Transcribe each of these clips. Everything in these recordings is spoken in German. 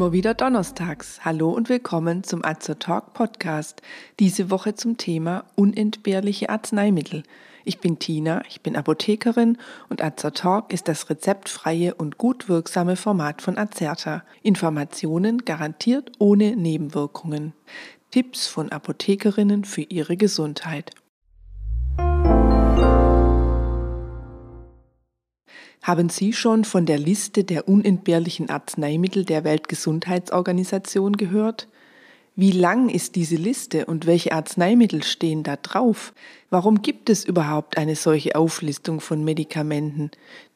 Immer wieder donnerstags. Hallo und willkommen zum Azer Talk Podcast. Diese Woche zum Thema unentbehrliche Arzneimittel. Ich bin Tina, ich bin Apothekerin und Azer Talk ist das rezeptfreie und gut wirksame Format von Azerta. Informationen garantiert ohne Nebenwirkungen. Tipps von Apothekerinnen für ihre Gesundheit. Haben Sie schon von der Liste der unentbehrlichen Arzneimittel der Weltgesundheitsorganisation gehört? Wie lang ist diese Liste und welche Arzneimittel stehen da drauf? Warum gibt es überhaupt eine solche Auflistung von Medikamenten?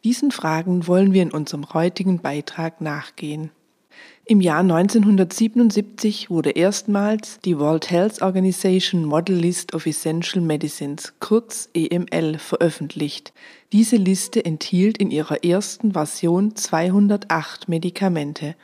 Diesen Fragen wollen wir in unserem heutigen Beitrag nachgehen. Im Jahr 1977 wurde erstmals die World Health Organization Model List of Essential Medicines, kurz EML, veröffentlicht. Diese Liste enthielt in ihrer ersten Version 208 Medikamente.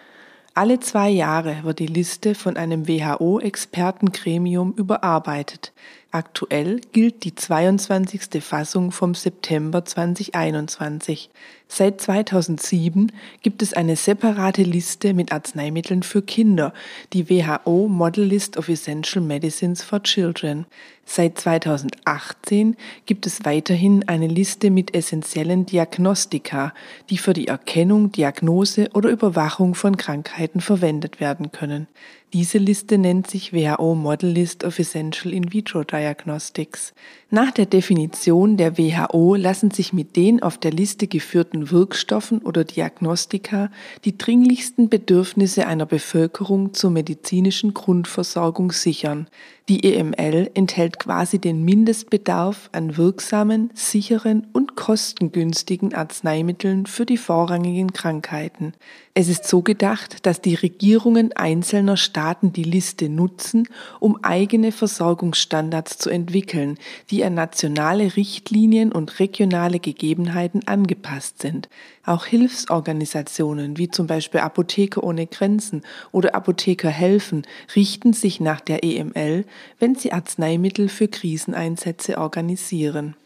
Alle zwei Jahre wird die Liste von einem WHO-Expertengremium überarbeitet. Aktuell gilt die 22. Fassung vom September 2021. Seit 2007 gibt es eine separate Liste mit Arzneimitteln für Kinder, die WHO Model List of Essential Medicines for Children. Seit 2018 gibt es weiterhin eine Liste mit essentiellen Diagnostika, die für die Erkennung, Diagnose oder Überwachung von Krankheiten verwendet werden können. Diese Liste nennt sich WHO Model List of Essential In Vitro Diagnostics. Nach der Definition der WHO lassen sich mit den auf der Liste geführten Wirkstoffen oder Diagnostika die dringlichsten Bedürfnisse einer Bevölkerung zur medizinischen Grundversorgung sichern. Die EML enthält quasi den Mindestbedarf an wirksamen, sicheren und kostengünstigen Arzneimitteln für die vorrangigen Krankheiten. Es ist so gedacht, dass die Regierungen einzelner Staaten die Liste nutzen, um eigene Versorgungsstandards zu entwickeln, die an nationale Richtlinien und regionale Gegebenheiten angepasst sind. Auch Hilfsorganisationen wie zum Beispiel Apotheker ohne Grenzen oder Apotheker helfen richten sich nach der EML, wenn sie Arzneimittel für Kriseneinsätze organisieren.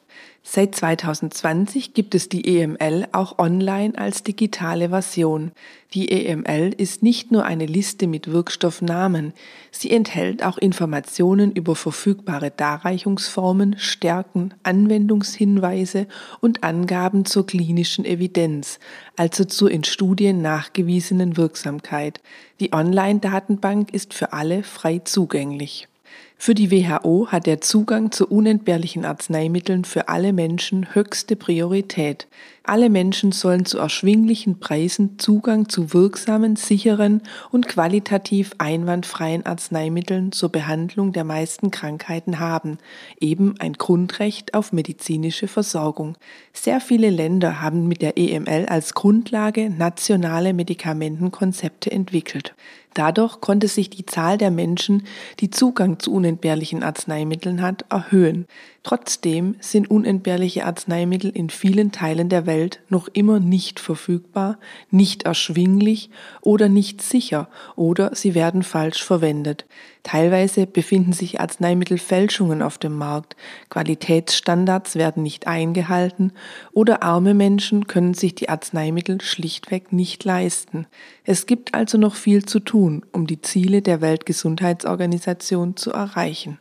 Seit 2020 gibt es die EML auch online als digitale Version. Die EML ist nicht nur eine Liste mit Wirkstoffnamen, sie enthält auch Informationen über verfügbare Darreichungsformen, Stärken, Anwendungshinweise und Angaben zur klinischen Evidenz, also zur in Studien nachgewiesenen Wirksamkeit. Die Online-Datenbank ist für alle frei zugänglich. Für die WHO hat der Zugang zu unentbehrlichen Arzneimitteln für alle Menschen höchste Priorität. Alle Menschen sollen zu erschwinglichen Preisen Zugang zu wirksamen, sicheren und qualitativ einwandfreien Arzneimitteln zur Behandlung der meisten Krankheiten haben, eben ein Grundrecht auf medizinische Versorgung. Sehr viele Länder haben mit der EML als Grundlage nationale Medikamentenkonzepte entwickelt. Dadurch konnte sich die Zahl der Menschen, die Zugang zu unentbehrlichen Arzneimitteln hat, erhöhen. Trotzdem sind unentbehrliche Arzneimittel in vielen Teilen der Welt noch immer nicht verfügbar, nicht erschwinglich oder nicht sicher oder sie werden falsch verwendet. Teilweise befinden sich Arzneimittelfälschungen auf dem Markt, Qualitätsstandards werden nicht eingehalten oder arme Menschen können sich die Arzneimittel schlichtweg nicht leisten. Es gibt also noch viel zu tun, um die Ziele der Weltgesundheitsorganisation zu erreichen.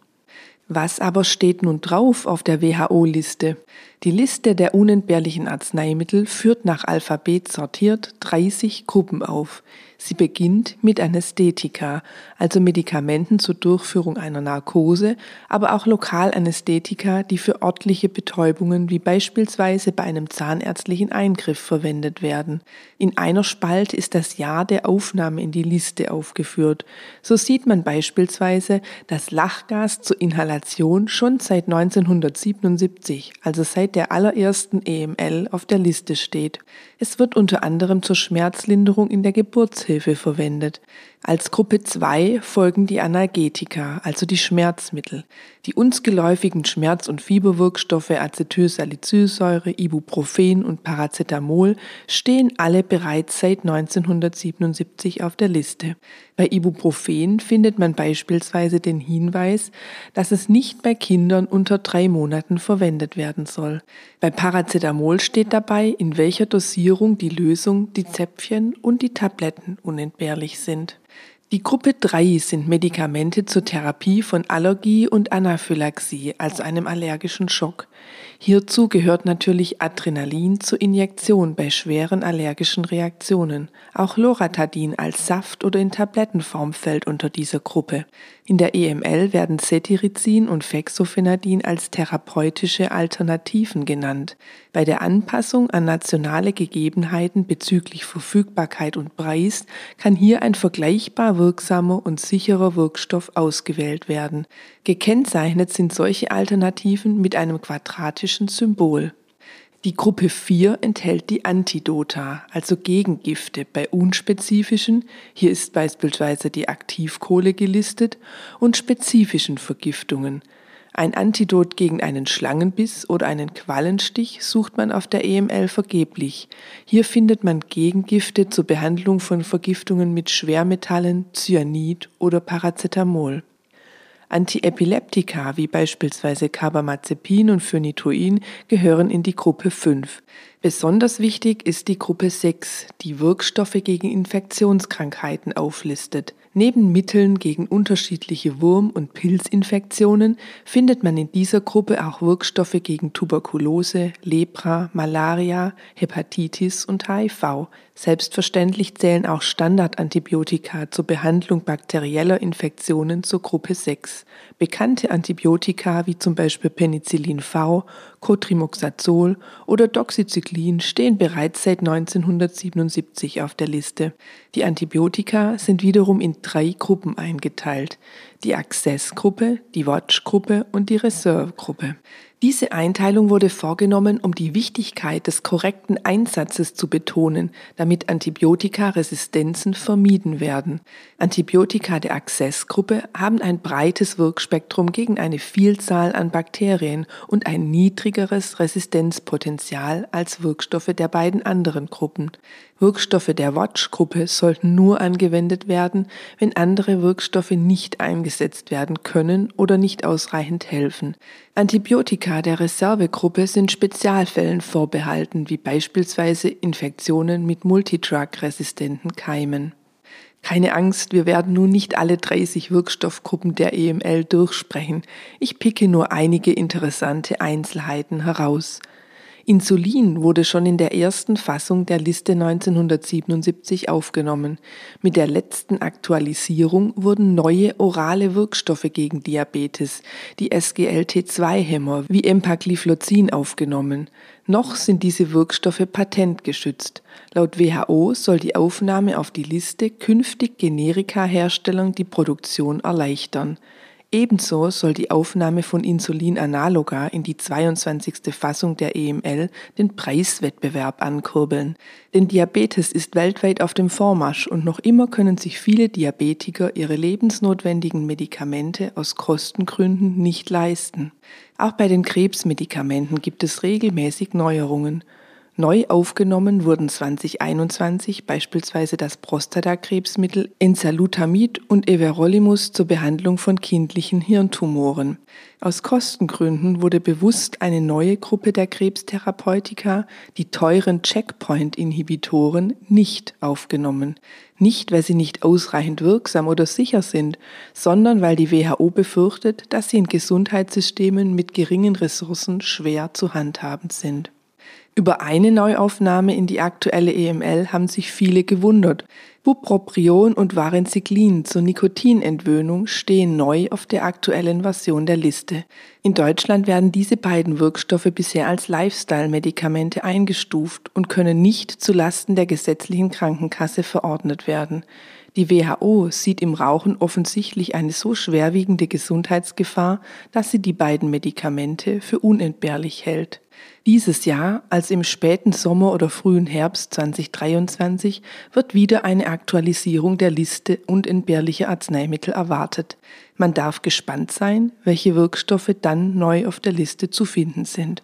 Was aber steht nun drauf auf der WHO-Liste? Die Liste der unentbehrlichen Arzneimittel führt nach Alphabet sortiert 30 Gruppen auf. Sie beginnt mit Anästhetika, also Medikamenten zur Durchführung einer Narkose, aber auch Lokalanästhetika, die für örtliche Betäubungen wie beispielsweise bei einem zahnärztlichen Eingriff verwendet werden. In einer Spalte ist das Jahr der Aufnahme in die Liste aufgeführt. So sieht man beispielsweise, dass Lachgas zur Inhalation schon seit 1977, also seit der allerersten EML auf der Liste steht. Es wird unter anderem zur Schmerzlinderung in der Geburtshilfe verwendet. Als Gruppe 2 folgen die Analgetika, also die Schmerzmittel. Die uns geläufigen Schmerz- und Fieberwirkstoffe Acetylsalicylsäure, Ibuprofen und Paracetamol stehen alle bereits seit 1977 auf der Liste. Bei Ibuprofen findet man beispielsweise den Hinweis, dass es nicht bei Kindern unter drei Monaten verwendet werden soll. Bei Paracetamol steht dabei, in welcher Dosierung die Lösung, die Zäpfchen und die Tabletten unentbehrlich sind. Die Gruppe 3 sind Medikamente zur Therapie von Allergie und Anaphylaxie, also einem allergischen Schock. Hierzu gehört natürlich Adrenalin zur Injektion bei schweren allergischen Reaktionen. Auch Loratadin als Saft oder in Tablettenform fällt unter dieser Gruppe. In der EML werden Cetirizin und Fexofenadin als therapeutische Alternativen genannt. Bei der Anpassung an nationale Gegebenheiten bezüglich Verfügbarkeit und Preis kann hier ein vergleichbar wirksamer und sicherer Wirkstoff ausgewählt werden. Gekennzeichnet sind solche Alternativen mit einem quadratischen Symbol. Die Gruppe 4 enthält die Antidota, also Gegengifte bei unspezifischen, hier ist beispielsweise die Aktivkohle gelistet, und spezifischen Vergiftungen. Ein Antidot gegen einen Schlangenbiss oder einen Quallenstich sucht man auf der EML vergeblich. Hier findet man Gegengifte zur Behandlung von Vergiftungen mit Schwermetallen, Cyanid oder Paracetamol. Antiepileptika wie beispielsweise Carbamazepin und Phenytoin gehören in die Gruppe 5. Besonders wichtig ist die Gruppe 6, die Wirkstoffe gegen Infektionskrankheiten auflistet. Neben Mitteln gegen unterschiedliche Wurm- und Pilzinfektionen findet man in dieser Gruppe auch Wirkstoffe gegen Tuberkulose, Lepra, Malaria, Hepatitis und HIV. Selbstverständlich zählen auch Standardantibiotika zur Behandlung bakterieller Infektionen zur Gruppe 6. Bekannte Antibiotika wie zum Beispiel Penicillin V, Cotrimoxazol oder Doxycyclin stehen bereits seit 1977 auf der Liste. Die Antibiotika sind wiederum in drei Gruppen eingeteilt. Die Access-Gruppe, die Watch-Gruppe und die Reserve-Gruppe. Diese Einteilung wurde vorgenommen, um die Wichtigkeit des korrekten Einsatzes zu betonen, damit Antibiotikaresistenzen vermieden werden. Antibiotika der Access-Gruppe haben ein breites Wirkspektrum gegen eine Vielzahl an Bakterien und ein niedrigeres Resistenzpotenzial als Wirkstoffe der beiden anderen Gruppen. Wirkstoffe der Watch-Gruppe sollten nur angewendet werden, wenn andere Wirkstoffe nicht eingesetzt werden können oder nicht ausreichend helfen. Antibiotika der Reservegruppe sind Spezialfällen vorbehalten, wie beispielsweise Infektionen mit Multidrug-resistenten Keimen. Keine Angst, wir werden nun nicht alle 30 Wirkstoffgruppen der EML durchsprechen. Ich picke nur einige interessante Einzelheiten heraus. Insulin wurde schon in der ersten Fassung der Liste 1977 aufgenommen. Mit der letzten Aktualisierung wurden neue orale Wirkstoffe gegen Diabetes, die SGLT2-Hämmer wie Empagliflozin aufgenommen. Noch sind diese Wirkstoffe patentgeschützt. Laut WHO soll die Aufnahme auf die Liste künftig Generika-Herstellern die Produktion erleichtern. Ebenso soll die Aufnahme von Insulin analoga in die 22. Fassung der EML den Preiswettbewerb ankurbeln. Denn Diabetes ist weltweit auf dem Vormarsch und noch immer können sich viele Diabetiker ihre lebensnotwendigen Medikamente aus Kostengründen nicht leisten. Auch bei den Krebsmedikamenten gibt es regelmäßig Neuerungen. Neu aufgenommen wurden 2021 beispielsweise das Prostatakrebsmittel Enzalutamid und Everolimus zur Behandlung von kindlichen Hirntumoren. Aus Kostengründen wurde bewusst eine neue Gruppe der Krebstherapeutika, die teuren Checkpoint-Inhibitoren, nicht aufgenommen. Nicht, weil sie nicht ausreichend wirksam oder sicher sind, sondern weil die WHO befürchtet, dass sie in Gesundheitssystemen mit geringen Ressourcen schwer zu handhaben sind. Über eine Neuaufnahme in die aktuelle EML haben sich viele gewundert. Bupropion und Vareniclin zur Nikotinentwöhnung stehen neu auf der aktuellen Version der Liste. In Deutschland werden diese beiden Wirkstoffe bisher als Lifestyle-Medikamente eingestuft und können nicht zu Lasten der gesetzlichen Krankenkasse verordnet werden. Die WHO sieht im Rauchen offensichtlich eine so schwerwiegende Gesundheitsgefahr, dass sie die beiden Medikamente für unentbehrlich hält. Dieses Jahr, als im späten Sommer oder frühen Herbst 2023, wird wieder eine Aktualisierung der Liste unentbehrlicher Arzneimittel erwartet. Man darf gespannt sein, welche Wirkstoffe dann neu auf der Liste zu finden sind.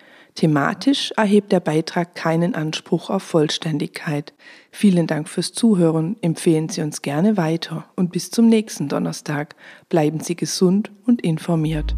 Thematisch erhebt der Beitrag keinen Anspruch auf Vollständigkeit. Vielen Dank fürs Zuhören, empfehlen Sie uns gerne weiter und bis zum nächsten Donnerstag. Bleiben Sie gesund und informiert.